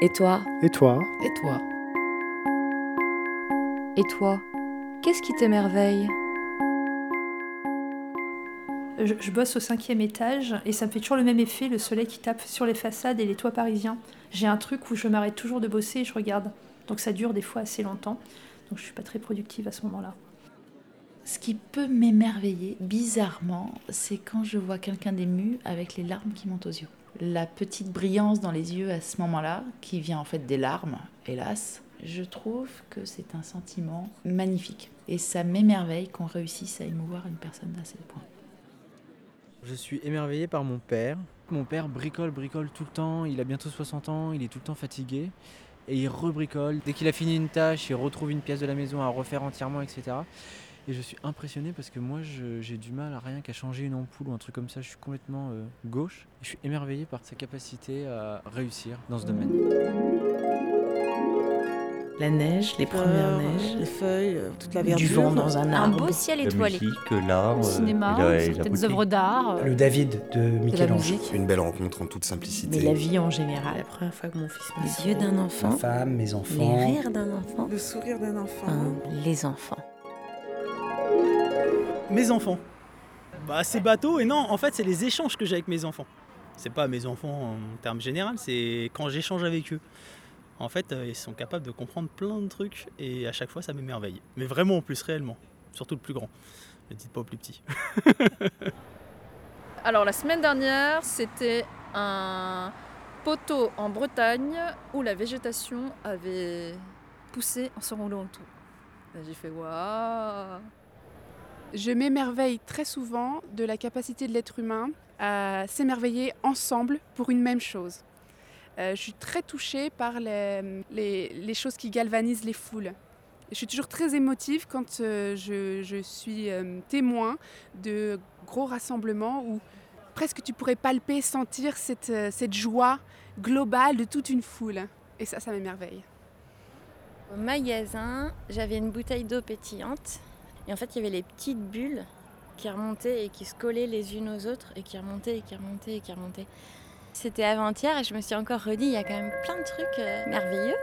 Et toi Et toi Et toi Et toi Qu'est-ce qui t'émerveille je, je bosse au cinquième étage et ça me fait toujours le même effet, le soleil qui tape sur les façades et les toits parisiens. J'ai un truc où je m'arrête toujours de bosser et je regarde. Donc ça dure des fois assez longtemps. Donc je suis pas très productive à ce moment-là. Ce qui peut m'émerveiller, bizarrement, c'est quand je vois quelqu'un d'ému avec les larmes qui montent aux yeux. La petite brillance dans les yeux à ce moment-là, qui vient en fait des larmes, hélas, je trouve que c'est un sentiment magnifique. Et ça m'émerveille qu'on réussisse à émouvoir une personne à ce point. Je suis émerveillé par mon père. Mon père bricole, bricole tout le temps. Il a bientôt 60 ans, il est tout le temps fatigué. Et il rebricole. Dès qu'il a fini une tâche, il retrouve une pièce de la maison à refaire entièrement, etc. Et je suis impressionné parce que moi, j'ai du mal à rien qu'à changer une ampoule ou un truc comme ça. Je suis complètement euh, gauche. Et je suis émerveillé par sa capacité à réussir dans ce domaine. La neige, les premières neiges, les feuilles, euh, toute la verdure. du vent dans un Un arbre. beau ciel La étoilé. musique, l'art, Le euh, cinéma, la- la beauté. œuvres d'art. Le David de Michel-Ange. Une belle rencontre en toute simplicité. Mais la vie en général. La première fois que mon fils m'a Les yeux d'un Ma enfant, femme, mes les enfants. rires d'un enfant, Le sourire d'un enfant. enfin, les enfants. Mes enfants. Bah, c'est bateau et non, en fait, c'est les échanges que j'ai avec mes enfants. C'est pas mes enfants en termes général, c'est quand j'échange avec eux. En fait, euh, ils sont capables de comprendre plein de trucs et à chaque fois, ça m'émerveille. Mais vraiment, en plus, réellement. Surtout le plus grand. Ne dites pas au plus petit. Alors la semaine dernière, c'était un poteau en Bretagne où la végétation avait poussé en s'enroulant autour. J'ai fait waouh Je m'émerveille très souvent de la capacité de l'être humain à s'émerveiller ensemble pour une même chose. Euh, je suis très touchée par les, choses qui galvanisent les foules. Je suis toujours très émotive quand euh, je, suis euh, témoin de gros rassemblements où presque tu pourrais palper, sentir cette, cette joie globale de toute une foule. Et ça, ça m'émerveille. Au magasin, j'avais une bouteille d'eau pétillante. Et en fait, il y avait les petites bulles qui remontaient et qui se collaient les unes aux autres et qui remontaient et qui remontaient et qui remontaient. C'était avant-hier et je me suis encore redit, il y a quand même plein de trucs euh, merveilleux.